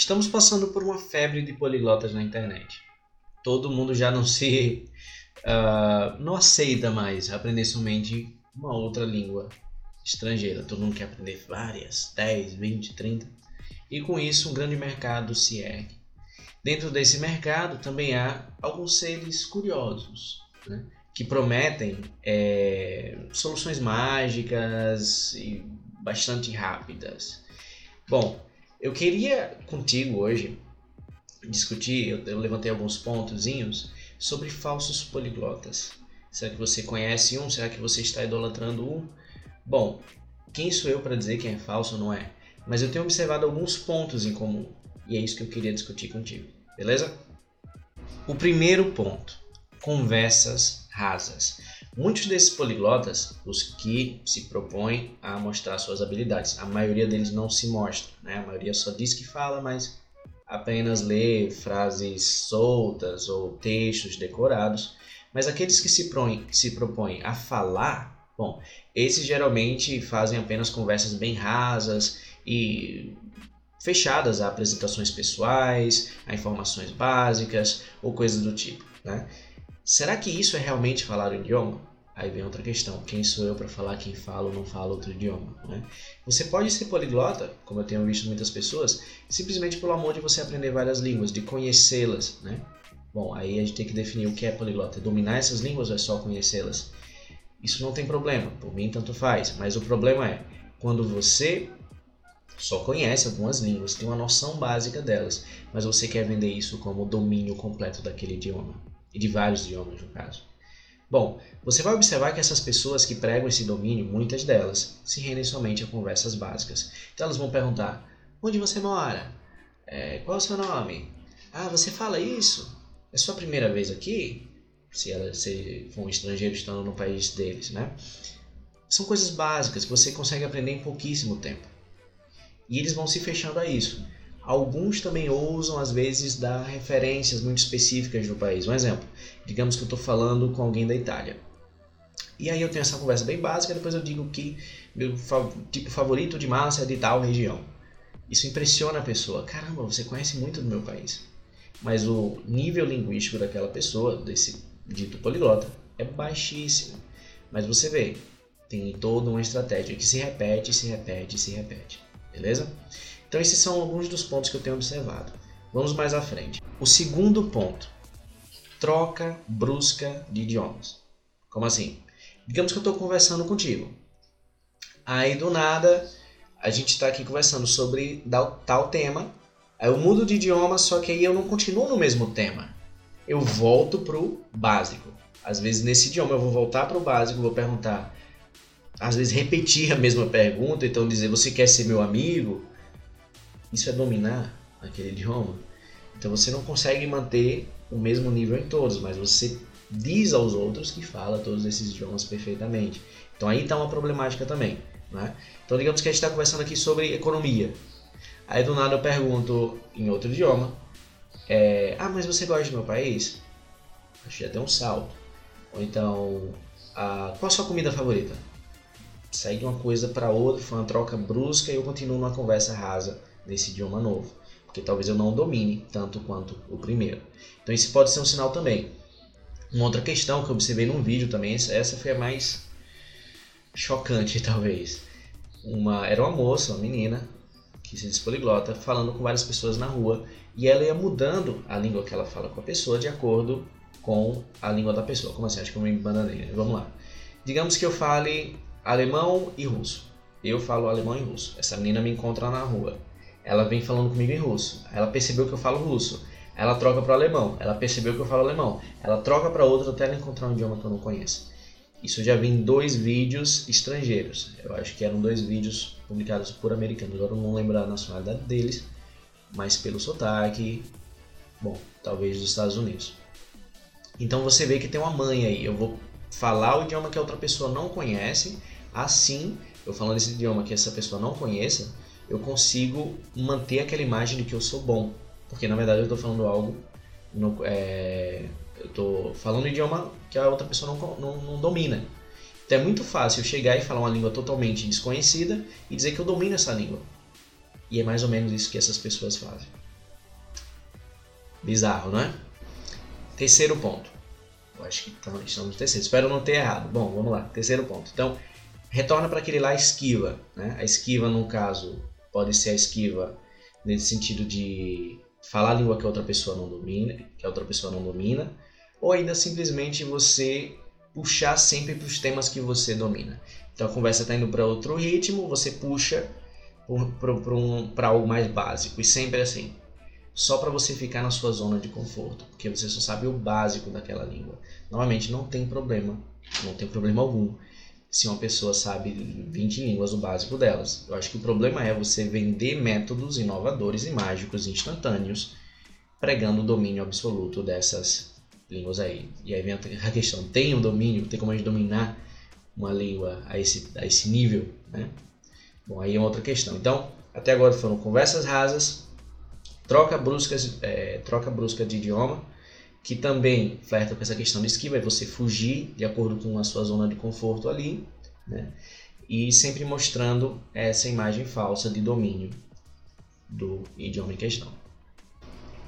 Estamos passando por uma febre de poliglotas na internet. Todo mundo já não se. Uh, não aceita mais aprender somente uma outra língua estrangeira. Todo mundo quer aprender várias, 10, 20, 30. E com isso, um grande mercado se ergue. Dentro desse mercado também há alguns seres curiosos, né? que prometem é, soluções mágicas e bastante rápidas. Bom, eu queria contigo hoje discutir, eu, eu levantei alguns pontozinhos sobre falsos poliglotas. Será que você conhece um? Será que você está idolatrando um? Bom, quem sou eu para dizer quem é falso ou não é? Mas eu tenho observado alguns pontos em comum e é isso que eu queria discutir contigo, beleza? O primeiro ponto: conversas rasas. Muitos desses poliglotas, os que se propõem a mostrar suas habilidades, a maioria deles não se mostra, né? A maioria só diz que fala, mas apenas lê frases soltas ou textos decorados. Mas aqueles que se, propõem, se propõem a falar, bom, esses geralmente fazem apenas conversas bem rasas e fechadas a apresentações pessoais, a informações básicas ou coisas do tipo, né? Será que isso é realmente falar o idioma? Aí vem outra questão: quem sou eu para falar quem fala ou não fala outro idioma? Né? Você pode ser poliglota, como eu tenho visto muitas pessoas, simplesmente pelo amor de você aprender várias línguas, de conhecê-las. Né? Bom, aí a gente tem que definir o que é poliglota: é dominar essas línguas ou é só conhecê-las? Isso não tem problema, por mim tanto faz, mas o problema é quando você só conhece algumas línguas, tem uma noção básica delas, mas você quer vender isso como domínio completo daquele idioma e de vários idiomas no caso. Bom, você vai observar que essas pessoas que pregam esse domínio, muitas delas, se rendem somente a conversas básicas. Então elas vão perguntar: onde você mora? É, qual é o seu nome? Ah, você fala isso? É sua primeira vez aqui? Se ela se for um estrangeiro estando no país deles, né? São coisas básicas que você consegue aprender em pouquíssimo tempo. E eles vão se fechando a isso. Alguns também ousam, às vezes, dar referências muito específicas do país. Um exemplo, digamos que eu estou falando com alguém da Itália. E aí eu tenho essa conversa bem básica, depois eu digo que meu tipo favorito de massa é de tal região. Isso impressiona a pessoa. Caramba, você conhece muito do meu país. Mas o nível linguístico daquela pessoa, desse dito poliglota, é baixíssimo. Mas você vê, tem toda uma estratégia que se repete, se repete, se repete. Beleza? Então esses são alguns dos pontos que eu tenho observado. Vamos mais à frente. O segundo ponto, troca brusca de idiomas. Como assim? Digamos que eu estou conversando contigo. Aí do nada a gente está aqui conversando sobre tal tema. Aí eu mudo de idioma, só que aí eu não continuo no mesmo tema. Eu volto pro básico. Às vezes nesse idioma eu vou voltar pro básico, vou perguntar, às vezes repetir a mesma pergunta, então dizer você quer ser meu amigo? Isso é dominar aquele idioma. Então você não consegue manter o mesmo nível em todos, mas você diz aos outros que fala todos esses idiomas perfeitamente. Então aí está uma problemática também. Né? Então digamos que a gente está conversando aqui sobre economia. Aí do nada eu pergunto em outro idioma: é, Ah, mas você gosta do meu país? Achei até um salto. Ou então, ah, qual a sua comida favorita? De uma coisa para outra, foi uma troca brusca e eu continuo numa conversa rasa nesse idioma novo, porque talvez eu não domine tanto quanto o primeiro. Então isso pode ser um sinal também. Uma outra questão que eu observei num vídeo também, essa foi a mais chocante talvez. Uma, era uma moça, uma menina, que se diz poliglota, falando com várias pessoas na rua e ela ia mudando a língua que ela fala com a pessoa de acordo com a língua da pessoa. Como assim? Acho que eu me bananei. Vamos lá. Digamos que eu fale alemão e russo. Eu falo alemão e russo. Essa menina me encontra na rua. Ela vem falando comigo em russo. Ela percebeu que eu falo russo. Ela troca para alemão. Ela percebeu que eu falo alemão. Ela troca para outro até ela encontrar um idioma que eu não conheço. Isso já vi em dois vídeos estrangeiros. Eu acho que eram dois vídeos publicados por americanos. Agora eu não lembro a nacionalidade deles, mas pelo sotaque, bom, talvez dos Estados Unidos. Então você vê que tem uma mãe aí. Eu vou falar o idioma que a outra pessoa não conhece, assim, eu falando esse idioma que essa pessoa não conheça, eu consigo manter aquela imagem de que eu sou bom. Porque na verdade eu estou falando algo. No, é, eu estou falando um idioma que a outra pessoa não, não, não domina. Então é muito fácil eu chegar e falar uma língua totalmente desconhecida e dizer que eu domino essa língua. E é mais ou menos isso que essas pessoas fazem. Bizarro, não é? Terceiro ponto. Eu acho que estamos no terceiro. Espero não ter errado. Bom, vamos lá. Terceiro ponto. Então, retorna para aquele lá esquiva. Né? A esquiva, no caso, pode ser a esquiva nesse sentido de falar a língua que outra pessoa não domina, que outra pessoa não domina, ou ainda simplesmente você puxar sempre para os temas que você domina. Então a conversa está indo para outro ritmo, você puxa para um, algo mais básico e sempre assim, só para você ficar na sua zona de conforto, porque você só sabe o básico daquela língua. Normalmente não tem problema, não tem problema algum se uma pessoa sabe 20 línguas, o básico delas. Eu acho que o problema é você vender métodos inovadores e mágicos instantâneos, pregando o domínio absoluto dessas línguas aí. E aí vem a questão: tem um domínio? Tem como a gente dominar uma língua a esse, a esse nível? Né? Bom, aí é outra questão. Então, até agora foram conversas rasas, troca brusca, é, troca brusca de idioma que também flerta com essa questão de esquiva, é você fugir de acordo com a sua zona de conforto ali, né? E sempre mostrando essa imagem falsa de domínio do idioma em questão.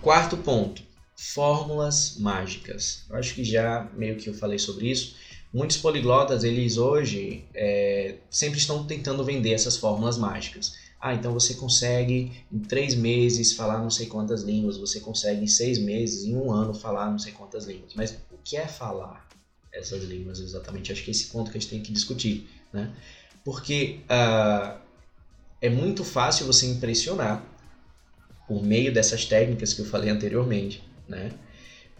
Quarto ponto, fórmulas mágicas. Eu acho que já meio que eu falei sobre isso. Muitos poliglotas, eles hoje é, sempre estão tentando vender essas fórmulas mágicas. Ah, então você consegue em três meses falar não sei quantas línguas, você consegue em seis meses, em um ano falar não sei quantas línguas. Mas o que é falar essas línguas exatamente? Acho que é esse ponto que a gente tem que discutir, né? Porque uh, é muito fácil você impressionar por meio dessas técnicas que eu falei anteriormente, né?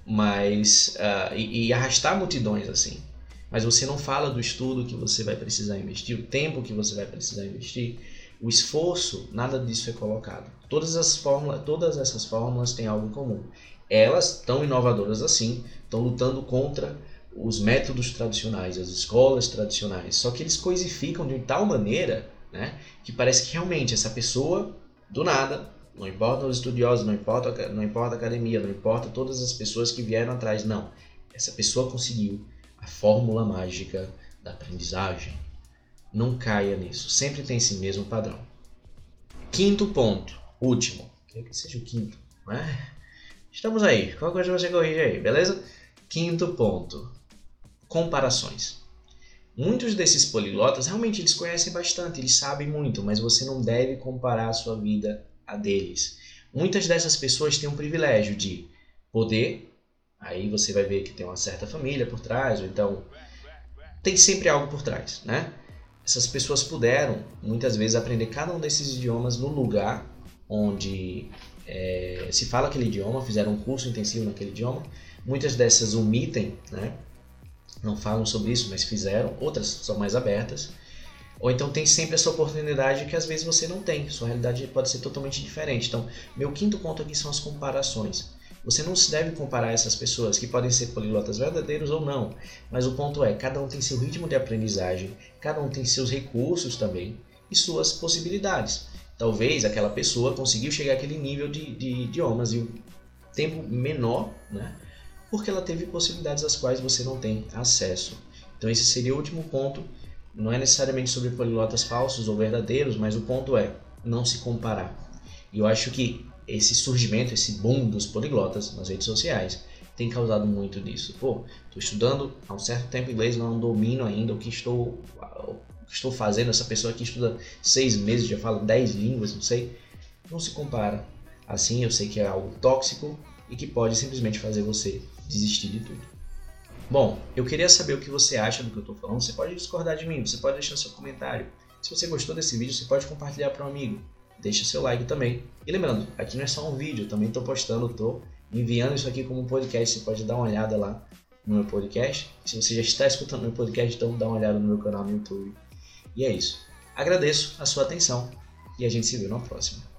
Mas uh, e, e arrastar multidões assim. Mas você não fala do estudo que você vai precisar investir, o tempo que você vai precisar investir o esforço, nada disso é colocado. Todas, as fórmulas, todas essas fórmulas têm algo em comum. Elas, tão inovadoras assim, estão lutando contra os métodos tradicionais, as escolas tradicionais. Só que eles coisificam de tal maneira né, que parece que realmente essa pessoa, do nada, não importa os estudiosos, não importa, não importa a academia, não importa todas as pessoas que vieram atrás, não. Essa pessoa conseguiu a fórmula mágica da aprendizagem, não caia nisso. Sempre tem esse mesmo padrão. Quinto ponto, último. Queria que seja o quinto, né? Estamos aí. Qual coisa você corrige aí, beleza? Quinto ponto, comparações. Muitos desses poliglotas realmente eles conhecem bastante, eles sabem muito, mas você não deve comparar a sua vida a deles. Muitas dessas pessoas têm um privilégio de poder, aí você vai ver que tem uma certa família por trás, ou então tem sempre algo por trás, né? Essas pessoas puderam muitas vezes aprender cada um desses idiomas no lugar onde é, se fala aquele idioma, fizeram um curso intensivo naquele idioma. Muitas dessas omitem, né? não falam sobre isso, mas fizeram, outras são mais abertas. Ou então tem sempre essa oportunidade que às vezes você não tem, sua realidade pode ser totalmente diferente. Então, meu quinto ponto aqui são as comparações. Você não se deve comparar essas pessoas que podem ser poliglotas verdadeiros ou não, mas o ponto é, cada um tem seu ritmo de aprendizagem, cada um tem seus recursos também e suas possibilidades. Talvez aquela pessoa conseguiu chegar àquele nível de, de idiomas e um tempo menor, né? Porque ela teve possibilidades às quais você não tem acesso. Então esse seria o último ponto. Não é necessariamente sobre poliglotas falsos ou verdadeiros, mas o ponto é não se comparar. E eu acho que esse surgimento, esse boom dos poliglotas nas redes sociais tem causado muito disso. Pô, estou estudando há um certo tempo inglês, não domino ainda o que estou, o que estou fazendo. Essa pessoa que estuda seis meses já fala dez línguas, não sei. Não se compara. Assim, eu sei que é algo tóxico e que pode simplesmente fazer você desistir de tudo. Bom, eu queria saber o que você acha do que eu estou falando. Você pode discordar de mim, você pode deixar seu comentário. Se você gostou desse vídeo, você pode compartilhar para um amigo deixa seu like também. E lembrando, aqui não é só um vídeo, também estou postando, estou enviando isso aqui como um podcast, você pode dar uma olhada lá no meu podcast. Se você já está escutando meu podcast, então dá uma olhada no meu canal no YouTube. E é isso. Agradeço a sua atenção e a gente se vê na próxima.